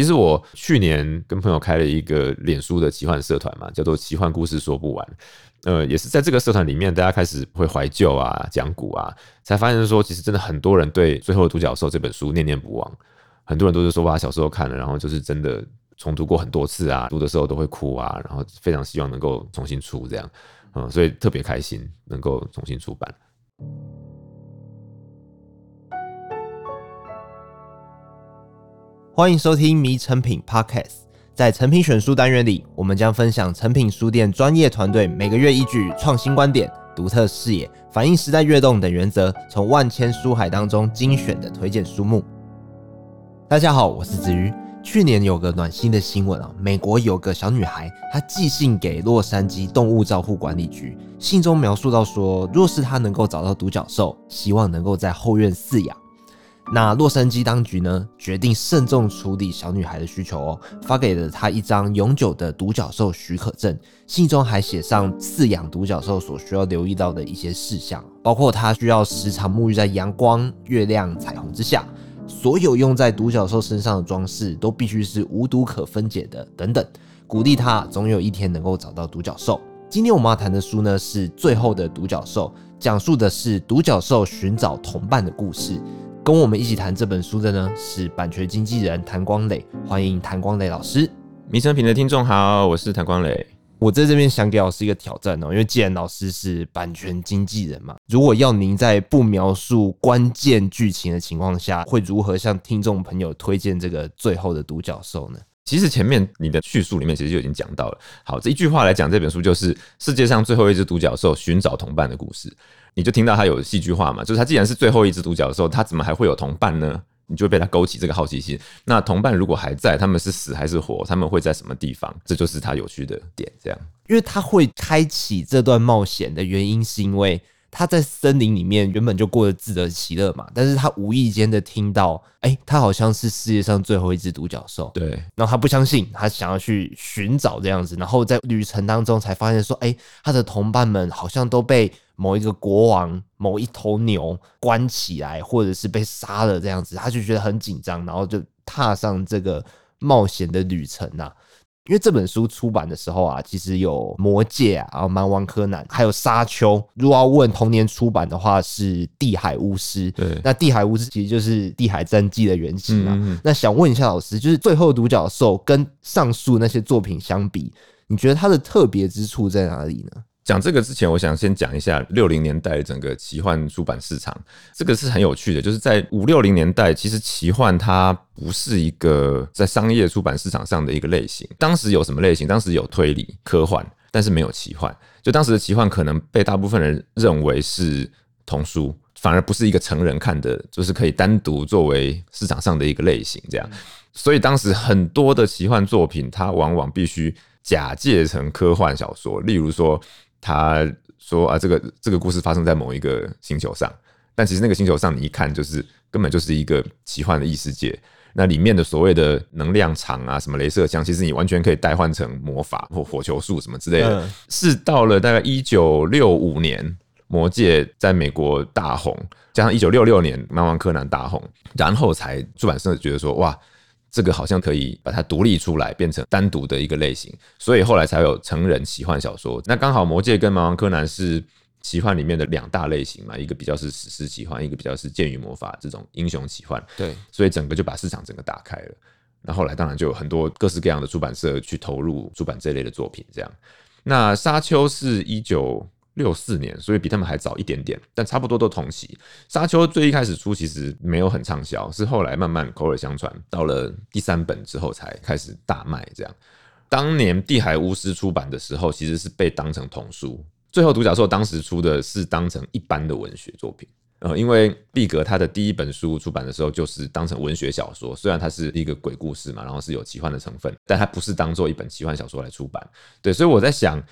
其实我去年跟朋友开了一个脸书的奇幻社团嘛，叫做“奇幻故事说不完”。呃，也是在这个社团里面，大家开始会怀旧啊、讲古啊，才发现说，其实真的很多人对《最后的独角兽》这本书念念不忘。很多人都是说，哇，小时候看了，然后就是真的重读过很多次啊，读的时候都会哭啊，然后非常希望能够重新出这样，嗯，所以特别开心能够重新出版。欢迎收听《迷成品 Podcast》。在成品选书单元里，我们将分享成品书店专业团队每个月依据创新观点、独特视野、反映时代跃动等原则，从万千书海当中精选的推荐书目。大家好，我是子瑜。去年有个暖心的新闻啊，美国有个小女孩，她寄信给洛杉矶动物照护管理局，信中描述到说，若是她能够找到独角兽，希望能够在后院饲养。那洛杉矶当局呢，决定慎重处理小女孩的需求哦，发给了她一张永久的独角兽许可证。信中还写上饲养独角兽所需要留意到的一些事项，包括她需要时常沐浴在阳光、月亮、彩虹之下，所有用在独角兽身上的装饰都必须是无毒可分解的，等等，鼓励她总有一天能够找到独角兽。今天我们要谈的书呢，是《最后的独角兽》，讲述的是独角兽寻找同伴的故事。跟我们一起谈这本书的呢，是版权经纪人谭光磊，欢迎谭光磊老师。迷成品的听众好，我是谭光磊。我在这边想给老师一个挑战哦，因为既然老师是版权经纪人嘛，如果要您在不描述关键剧情的情况下，会如何向听众朋友推荐这个最后的独角兽呢？其实前面你的叙述里面其实就已经讲到了。好，这一句话来讲，这本书就是世界上最后一只独角兽寻找同伴的故事。你就听到他有戏剧化嘛，就是他既然是最后一只独角兽，他怎么还会有同伴呢？你就被他勾起这个好奇心。那同伴如果还在，他们是死还是活？他们会在什么地方？这就是他有趣的点。这样，因为他会开启这段冒险的原因，是因为他在森林里面原本就过得自得其乐嘛，但是他无意间的听到，哎、欸，他好像是世界上最后一只独角兽。对，然后他不相信，他想要去寻找这样子，然后在旅程当中才发现说，哎、欸，他的同伴们好像都被。某一个国王、某一头牛关起来，或者是被杀了这样子，他就觉得很紧张，然后就踏上这个冒险的旅程呐。因为这本书出版的时候啊，其实有《魔戒》啊，然后《蛮王柯南》，还有《沙丘》。如果要问同年出版的话，是《地海巫师》。对，那《地海巫师》其实就是《地海战记》的原型嘛。嗯嗯，那想问一下老师，就是最后独角兽跟上述那些作品相比，你觉得它的特别之处在哪里呢？讲这个之前，我想先讲一下六零年代整个奇幻出版市场。这个是很有趣的，就是在五六零年代，其实奇幻它不是一个在商业出版市场上的一个类型。当时有什么类型？当时有推理、科幻，但是没有奇幻。就当时的奇幻可能被大部分人认为是童书，反而不是一个成人看的，就是可以单独作为市场上的一个类型。这样，所以当时很多的奇幻作品，它往往必须假借成科幻小说，例如说。他说啊，这个这个故事发生在某一个星球上，但其实那个星球上你一看就是根本就是一个奇幻的异世界。那里面的所谓的能量场啊，什么镭射枪，其实你完全可以代换成魔法或火球术什么之类的。是到了大概一九六五年，《魔戒》在美国大红，加上一九六六年《漫王柯南》大红，然后才出版社觉得说哇。这个好像可以把它独立出来，变成单独的一个类型，所以后来才有成人奇幻小说。那刚好《魔戒》跟《蛮王柯南》是奇幻里面的两大类型嘛，一个比较是史诗奇幻，一个比较是剑与魔法这种英雄奇幻。对，所以整个就把市场整个打开了。那后来当然就有很多各式各样的出版社去投入出版这类的作品，这样。那《沙丘》是一九。六四年，所以比他们还早一点点，但差不多都同期。沙丘最一开始出其实没有很畅销，是后来慢慢口耳相传，到了第三本之后才开始大卖。这样，当年地海巫师出版的时候，其实是被当成童书。最后独角兽当时出的是当成一般的文学作品，呃，因为毕格他的第一本书出版的时候就是当成文学小说，虽然它是一个鬼故事嘛，然后是有奇幻的成分，但它不是当做一本奇幻小说来出版。对，所以我在想。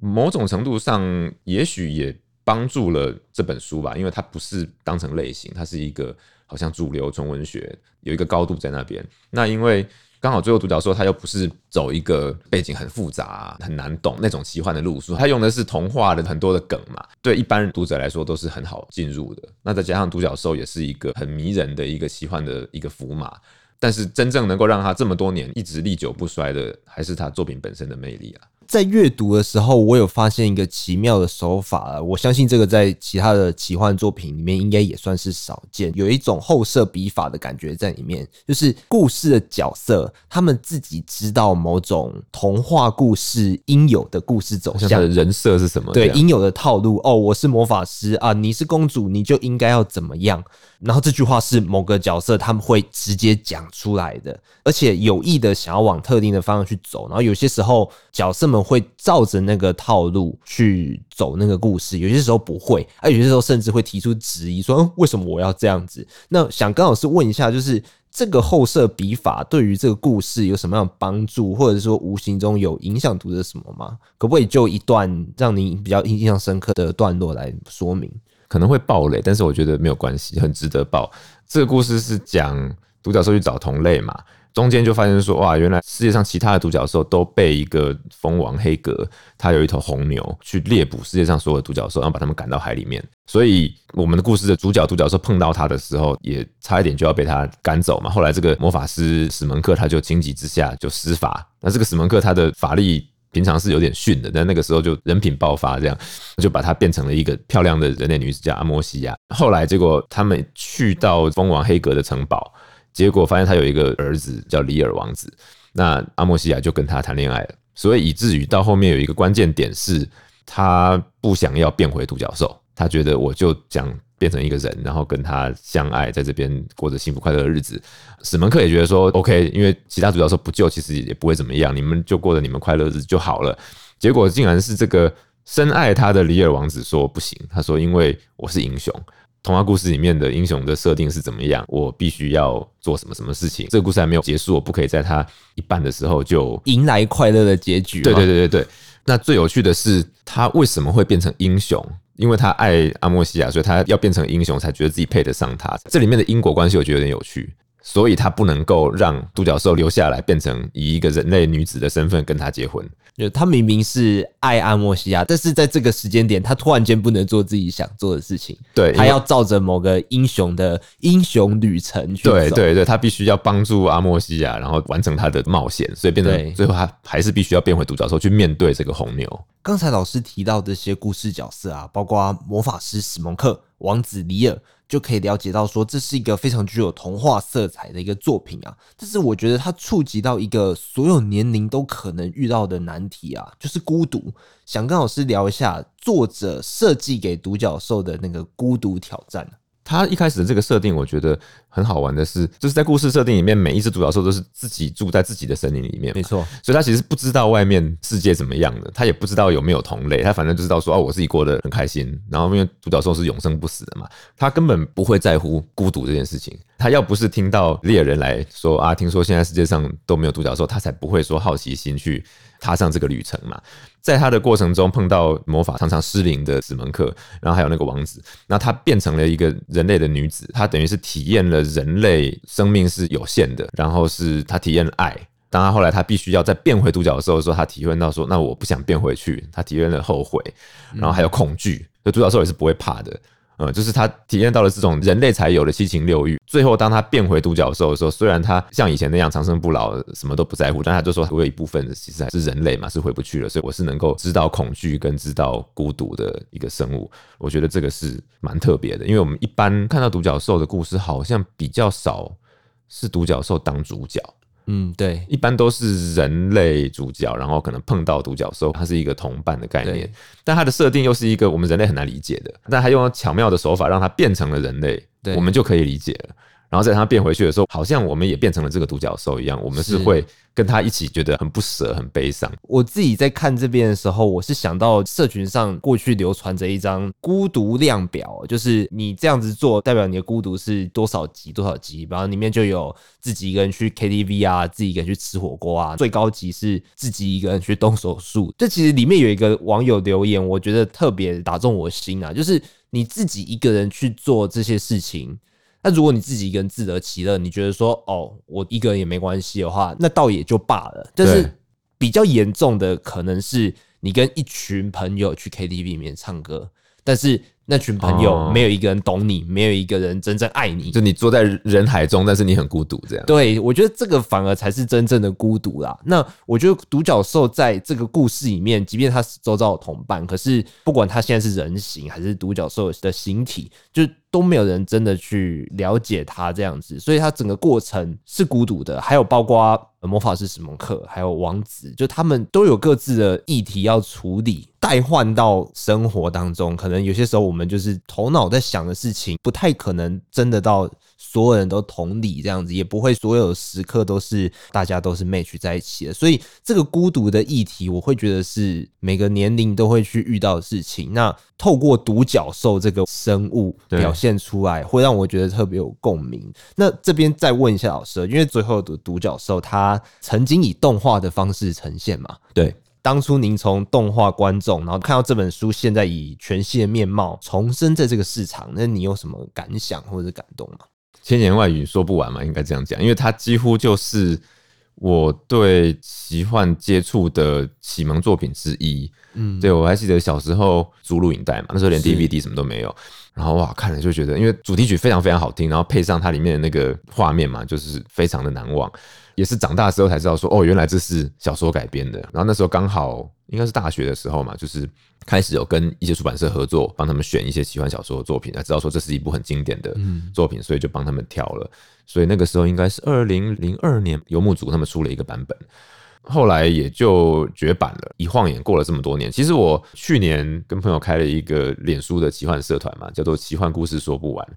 某种程度上，也许也帮助了这本书吧，因为它不是当成类型，它是一个好像主流纯文学，有一个高度在那边。那因为刚好最后独角兽，它又不是走一个背景很复杂、很难懂那种奇幻的路数，它用的是童话的很多的梗嘛，对一般读者来说都是很好进入的。那再加上独角兽也是一个很迷人的一个奇幻的一个符码。但是真正能够让他这么多年一直历久不衰的，还是他作品本身的魅力啊。在阅读的时候，我有发现一个奇妙的手法，我相信这个在其他的奇幻作品里面应该也算是少见，有一种后设笔法的感觉在里面，就是故事的角色他们自己知道某种童话故事应有的故事走向，他的人设是什么？对，应有的套路。哦，我是魔法师啊，你是公主，你就应该要怎么样？然后这句话是某个角色他们会直接讲出来的，而且有意的想要往特定的方向去走。然后有些时候角色们。会照着那个套路去走那个故事，有些时候不会，而有些时候甚至会提出质疑，说：“嗯，为什么我要这样子？”那想跟老师问一下，就是这个后设笔法对于这个故事有什么样的帮助，或者说无形中有影响读者什么吗？可不可以就一段让你比较印象深刻的段落来说明？可能会爆雷，但是我觉得没有关系，很值得爆。这个故事是讲独角兽去找同类嘛。中间就发现说，哇，原来世界上其他的独角兽都被一个蜂王黑格，他有一头红牛去猎捕世界上所有的独角兽，然后把他们赶到海里面。所以我们的故事的主角独角兽碰到他的时候，也差一点就要被他赶走嘛。后来这个魔法师史门克他就情急之下就施法。那这个史门克他的法力平常是有点逊的，但那个时候就人品爆发，这样就把他变成了一个漂亮的人类女子叫阿莫西亚。后来结果他们去到蜂王黑格的城堡。结果发现他有一个儿子叫里尔王子，那阿莫西亚就跟他谈恋爱了，所以以至于到后面有一个关键点是，他不想要变回独角兽，他觉得我就想变成一个人，然后跟他相爱，在这边过着幸福快乐的日子。史门克也觉得说 OK，因为其他独角兽不救，其实也不会怎么样，你们就过着你们快乐日子就好了。结果竟然是这个深爱他的里尔王子说不行，他说因为我是英雄。童话故事里面的英雄的设定是怎么样？我必须要做什么什么事情？这个故事还没有结束，我不可以在它一半的时候就迎来快乐的结局。对对对对对。那最有趣的是，他为什么会变成英雄？因为他爱阿莫西亚，所以他要变成英雄，才觉得自己配得上他。这里面的因果关系，我觉得有点有趣。所以他不能够让独角兽留下来，变成以一个人类女子的身份跟他结婚。就他明明是爱阿莫西亚，但是在这个时间点，他突然间不能做自己想做的事情。对，他要照着某个英雄的英雄旅程去走。对对对，他必须要帮助阿莫西亚，然后完成他的冒险，所以变成最后他还是必须要变回独角兽去面对这个红牛。刚才老师提到这些故事角色啊，包括魔法师史蒙克、王子里尔。就可以了解到，说这是一个非常具有童话色彩的一个作品啊。但是我觉得它触及到一个所有年龄都可能遇到的难题啊，就是孤独。想跟老师聊一下作者设计给独角兽的那个孤独挑战。他一开始的这个设定，我觉得很好玩的是，就是在故事设定里面，每一只独角兽都是自己住在自己的森林里面，没错。所以他其实不知道外面世界怎么样的，他也不知道有没有同类，他反正就知道说，哦，我自己过得很开心。然后因为独角兽是永生不死的嘛，他根本不会在乎孤独这件事情。他要不是听到猎人来说啊，听说现在世界上都没有独角兽，他才不会说好奇心去踏上这个旅程嘛。在他的过程中碰到魔法常常失灵的史门克，然后还有那个王子，那他变成了一个人类的女子，她等于是体验了人类生命是有限的，然后是她体验了爱。当她后来她必须要再变回独角兽的时候，她体会到说，那我不想变回去，她体验了后悔，然后还有恐惧，那独角兽也是不会怕的。呃，就是他体验到了这种人类才有的七情六欲。最后，当他变回独角兽的时候，虽然他像以前那样长生不老，什么都不在乎，但他就说，我有一部分其实还是人类嘛，是回不去了。所以我是能够知道恐惧跟知道孤独的一个生物。我觉得这个是蛮特别的，因为我们一般看到独角兽的故事，好像比较少是独角兽当主角。嗯，对，一般都是人类主角，然后可能碰到独角兽，它是一个同伴的概念，但它的设定又是一个我们人类很难理解的，但它用巧妙的手法让它变成了人类，我们就可以理解了。然后在它变回去的时候，好像我们也变成了这个独角兽一样，我们是会跟他一起觉得很不舍、很悲伤。我自己在看这边的时候，我是想到社群上过去流传着一张孤独量表，就是你这样子做，代表你的孤独是多少级多少级，然后里面就有自己一个人去 KTV 啊，自己一个人去吃火锅啊，最高级是自己一个人去动手术。这其实里面有一个网友留言，我觉得特别打中我心啊，就是你自己一个人去做这些事情。那如果你自己一个人自得其乐，你觉得说哦，我一个人也没关系的话，那倒也就罢了。但是比较严重的可能是你跟一群朋友去 KTV 里面唱歌，但是那群朋友没有一个人懂你，没有一个人真正爱你，就你坐在人海中，但是你很孤独，这样。对，我觉得这个反而才是真正的孤独啦。那我觉得独角兽在这个故事里面，即便他是周遭的同伴，可是不管他现在是人形还是独角兽的形体，就都没有人真的去了解他这样子，所以他整个过程是孤独的。还有包括魔法师史蒙克，还有王子，就他们都有各自的议题要处理，代换到生活当中。可能有些时候我们就是头脑在想的事情，不太可能真的到。所有人都同理这样子，也不会所有时刻都是大家都是 match 在一起的。所以这个孤独的议题，我会觉得是每个年龄都会去遇到的事情。那透过独角兽这个生物表现出来，会让我觉得特别有共鸣。那这边再问一下老师，因为最后的独角兽它曾经以动画的方式呈现嘛？对，当初您从动画观众，然后看到这本书现在以全新的面貌重生在这个市场，那你有什么感想或者感动吗？千言万语说不完嘛，应该这样讲，因为它几乎就是我对奇幻接触的启蒙作品之一。嗯，对，我还记得小时候租录影带嘛，那时候连 DVD 什么都没有，然后哇，看了就觉得，因为主题曲非常非常好听，然后配上它里面的那个画面嘛，就是非常的难忘。也是长大的时候才知道说，哦，原来这是小说改编的。然后那时候刚好应该是大学的时候嘛，就是开始有跟一些出版社合作，帮他们选一些奇幻小说的作品，才知道说这是一部很经典的作品，所以就帮他们挑了。所以那个时候应该是二零零二年，游牧族他们出了一个版本，后来也就绝版了。一晃眼过了这么多年，其实我去年跟朋友开了一个脸书的奇幻社团嘛，叫做“奇幻故事说不完”。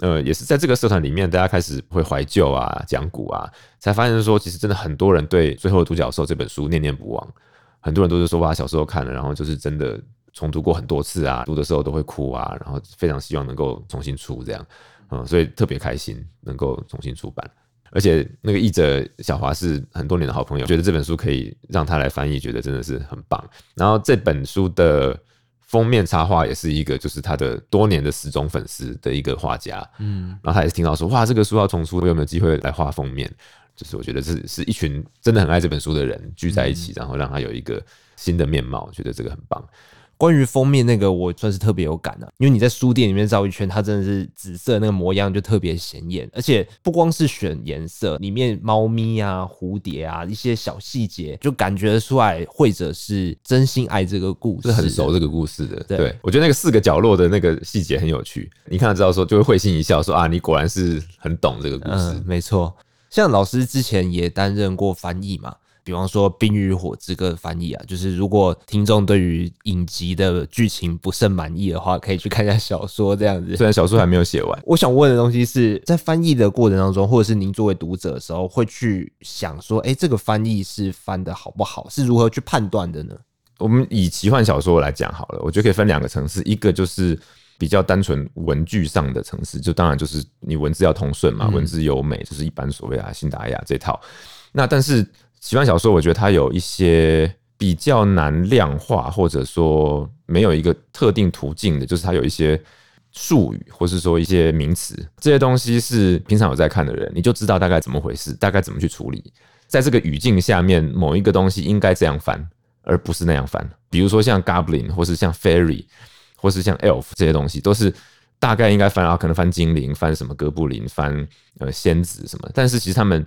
呃，也是在这个社团里面，大家开始会怀旧啊，讲古啊，才发现说，其实真的很多人对《最后的独角兽》这本书念念不忘。很多人都是说，哇，小时候看了，然后就是真的重读过很多次啊，读的时候都会哭啊，然后非常希望能够重新出这样，嗯，所以特别开心能够重新出版。而且那个译者小华是很多年的好朋友，觉得这本书可以让他来翻译，觉得真的是很棒。然后这本书的。封面插画也是一个，就是他的多年的死忠粉丝的一个画家，嗯，然后他也是听到说，哇，这个书要重出，我有没有机会来画封面？就是我觉得这是一群真的很爱这本书的人聚在一起，然后让他有一个新的面貌，觉得这个很棒。关于封面那个，我算是特别有感的，因为你在书店里面绕一圈，它真的是紫色那个模样就特别显眼，而且不光是选颜色，里面猫咪啊、蝴蝶啊一些小细节，就感觉出来绘者是真心爱这个故事，是很熟这个故事的。对，对，我觉得那个四个角落的那个细节很有趣，你看了之后说就会会心一笑说，说啊，你果然是很懂这个故事。嗯，没错，像老师之前也担任过翻译嘛。比方说《冰与火之歌》的翻译啊，就是如果听众对于影集的剧情不甚满意的话，可以去看一下小说这样子。虽然小说还没有写完，我想问的东西是在翻译的过程当中，或者是您作为读者的时候，会去想说，哎，这个翻译是翻得好不好？是如何去判断的呢？我们以奇幻小说来讲好了，我觉得可以分两个层次，一个就是比较单纯文具上的层次，就当然就是你文字要通顺嘛，文字优美，就是一般所谓啊辛达雅这套。那但是。奇幻小说，我觉得它有一些比较难量化，或者说没有一个特定途径的，就是它有一些术语，或是说一些名词，这些东西是平常有在看的人，你就知道大概怎么回事，大概怎么去处理。在这个语境下面，某一个东西应该这样翻，而不是那样翻。比如说像 Goblin，或是像 Fairy，或是像 Elf 这些东西，都是大概应该翻啊，可能翻精灵，翻什么哥布林，翻呃仙子什么，但是其实他们。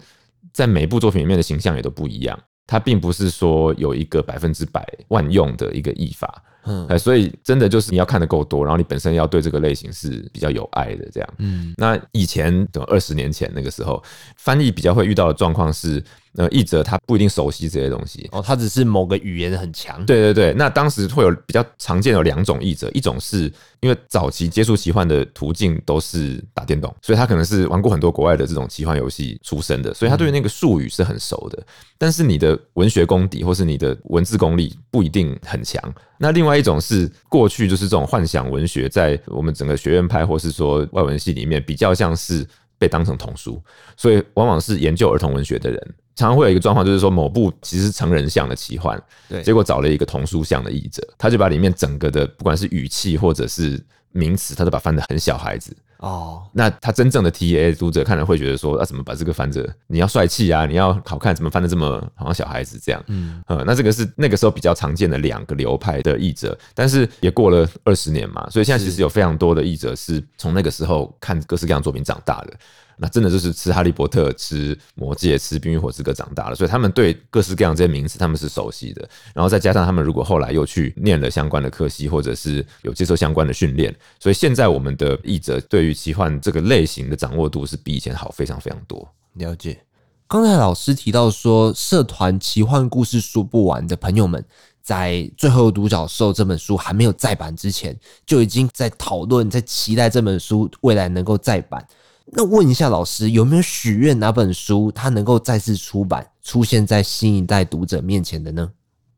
在每一部作品里面的形象也都不一样，它并不是说有一个百分之百万用的一个译法。嗯，所以真的就是你要看得够多，然后你本身要对这个类型是比较有爱的这样。嗯，那以前等二十年前那个时候，翻译比较会遇到的状况是，呃，译者他不一定熟悉这些东西哦，他只是某个语言很强。对对对，那当时会有比较常见有两种译者，一种是因为早期接触奇幻的途径都是打电动，所以他可能是玩过很多国外的这种奇幻游戏出身的，所以他对于那个术语是很熟的。但是你的文学功底或是你的文字功力不一定很强。那另外一种是过去就是这种幻想文学，在我们整个学院派或是说外文系里面，比较像是被当成童书，所以往往是研究儿童文学的人，常常会有一个状况，就是说某部其实是成人向的奇幻，对，结果找了一个童书向的译者，他就把里面整个的不管是语气或者是名词，他都把它翻得很小孩子，哦，那他真正的 TA 读者看了会觉得说，啊，怎么把这个翻着？你要帅气啊，你要好看，怎么翻得这么好像小孩子这样？嗯，呃，那这个是那个时候比较常见的两个流派的译者，但是也过了二十年嘛，所以现在其实有非常多的译者是从那个时候看各式各样作品长大的。那真的就是吃《哈利波特》、吃《魔戒》、吃《冰与火之歌》长大了，所以他们对各式各样这些名词他们是熟悉的。然后再加上他们如果后来又去念了相关的科系，或者是有接受相关的训练，所以现在我们的译者对于奇幻这个类型的掌握度是比以前好非常非常多。了解。刚才老师提到说，社团奇幻故事说不完的朋友们，在《最后独角兽》这本书还没有再版之前，就已经在讨论、在期待这本书未来能够再版。那问一下老师，有没有许愿哪本书它能够再次出版，出现在新一代读者面前的呢？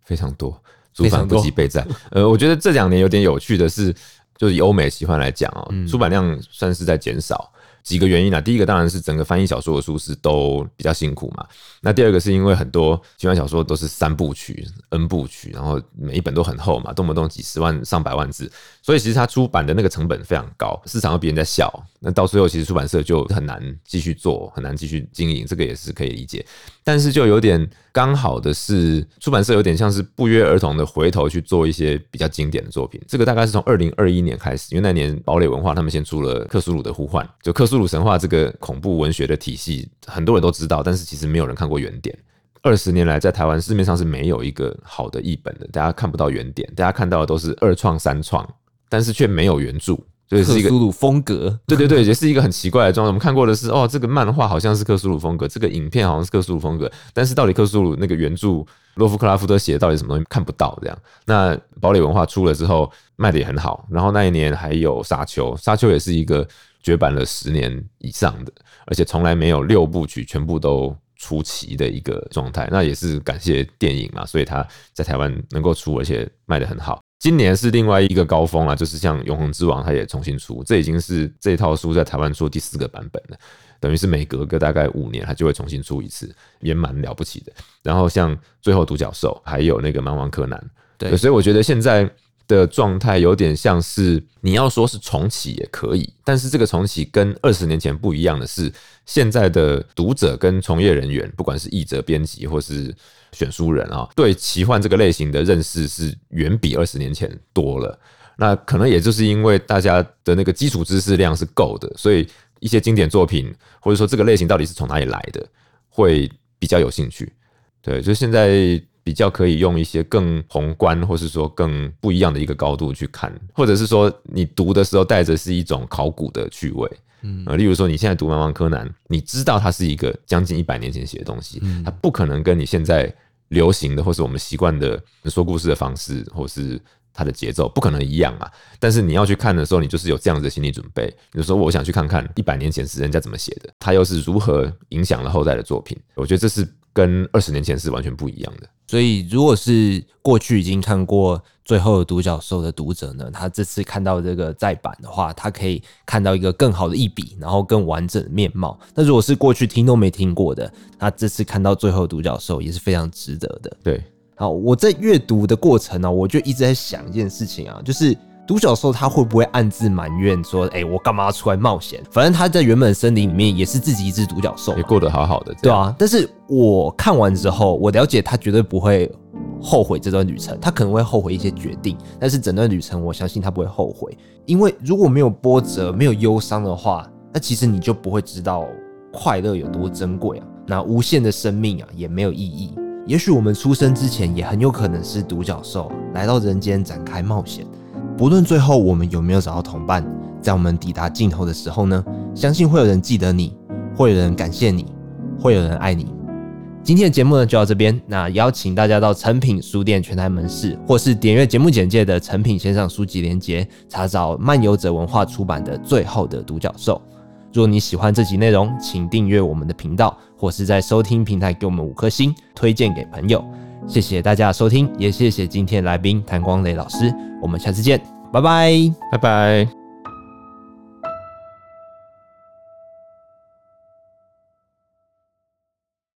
非常多，出版不及备载。呃，我觉得这两年有点有趣的是，就是以欧美喜欢来讲哦，出版量算是在减少。几个原因啊，第一个当然是整个翻译小说的书是都比较辛苦嘛。那第二个是因为很多奇幻小说都是三部曲、N 部曲，然后每一本都很厚嘛，动不动几十万、上百万字，所以其实它出版的那个成本非常高，市场又比人家小，那到最后其实出版社就很难继续做，很难继续经营，这个也是可以理解。但是就有点刚好的是，出版社有点像是不约而同的回头去做一些比较经典的作品。这个大概是从二零二一年开始，因为那年堡垒文化他们先出了《克苏鲁的呼唤》，就克克苏鲁神话这个恐怖文学的体系，很多人都知道，但是其实没有人看过原点。二十年来，在台湾市面上是没有一个好的译本的，大家看不到原点，大家看到的都是二创、三创，但是却没有原著。所以，是一个克苏鲁风格，对对对，也是一个很奇怪的状态。我们看过的是，哦，这个漫画好像是克苏鲁风格，这个影片好像是克苏鲁风格，但是到底克苏鲁那个原著洛夫克拉夫特写的到底什么东西看不到这样。那堡垒文化出了之后卖的也很好，然后那一年还有沙丘，沙丘也是一个绝版了十年以上的，而且从来没有六部曲全部都出齐的一个状态。那也是感谢电影嘛，所以它在台湾能够出，而且卖得很好。今年是另外一个高峰了，就是像《永恒之王》，它也重新出，这已经是这套书在台湾出第四个版本了，等于是每隔个大概五年，它就会重新出一次，也蛮了不起的。然后像《最后独角兽》，还有那个《蛮王柯南》，对，所以我觉得现在的状态有点像是你要说是重启也可以，但是这个重启跟二十年前不一样的是，现在的读者跟从业人员，不管是译者、编辑或是。选书人啊，对奇幻这个类型的认识是远比二十年前多了。那可能也就是因为大家的那个基础知识量是够的，所以一些经典作品或者说这个类型到底是从哪里来的，会比较有兴趣。对，就现在比较可以用一些更宏观，或是说更不一样的一个高度去看，或者是说你读的时候带着是一种考古的趣味。嗯，例如说你现在读《蛮王柯南》，你知道它是一个将近一百年前写的东西，它不可能跟你现在流行的或是我们习惯的说故事的方式，或是它的节奏不可能一样嘛。但是你要去看的时候，你就是有这样子的心理准备。比如说，我想去看看一百年前是人家怎么写的，它又是如何影响了后代的作品。我觉得这是跟二十年前是完全不一样的。所以，如果是过去已经看过最后的独角兽的读者呢，他这次看到这个再版的话，他可以看到一个更好的一笔，然后更完整的面貌。那如果是过去听都没听过的，他这次看到最后独角兽也是非常值得的。对，好，我在阅读的过程呢，我就一直在想一件事情啊，就是。独角兽它会不会暗自埋怨说：“哎、欸，我干嘛要出来冒险？反正它在原本森林里面也是自己一只独角兽，也过得好好的，对啊。但是我看完之后，我了解他绝对不会后悔这段旅程，他可能会后悔一些决定，但是整段旅程我相信他不会后悔，因为如果没有波折、没有忧伤的话，那其实你就不会知道快乐有多珍贵啊。那无限的生命啊，也没有意义。也许我们出生之前，也很有可能是独角兽来到人间展开冒险。”不论最后我们有没有找到同伴，在我们抵达尽头的时候呢，相信会有人记得你，会有人感谢你，会有人爱你。今天的节目呢就到这边，那邀请大家到诚品书店全台门市，或是点阅节目简介的诚品线上书籍连结，查找漫游者文化出版的《最后的独角兽》。如果你喜欢这集内容，请订阅我们的频道，或是在收听平台给我们五颗星，推荐给朋友。谢谢大家的收听，也谢谢今天来宾谭光磊老师。我们下次见，拜拜，拜拜。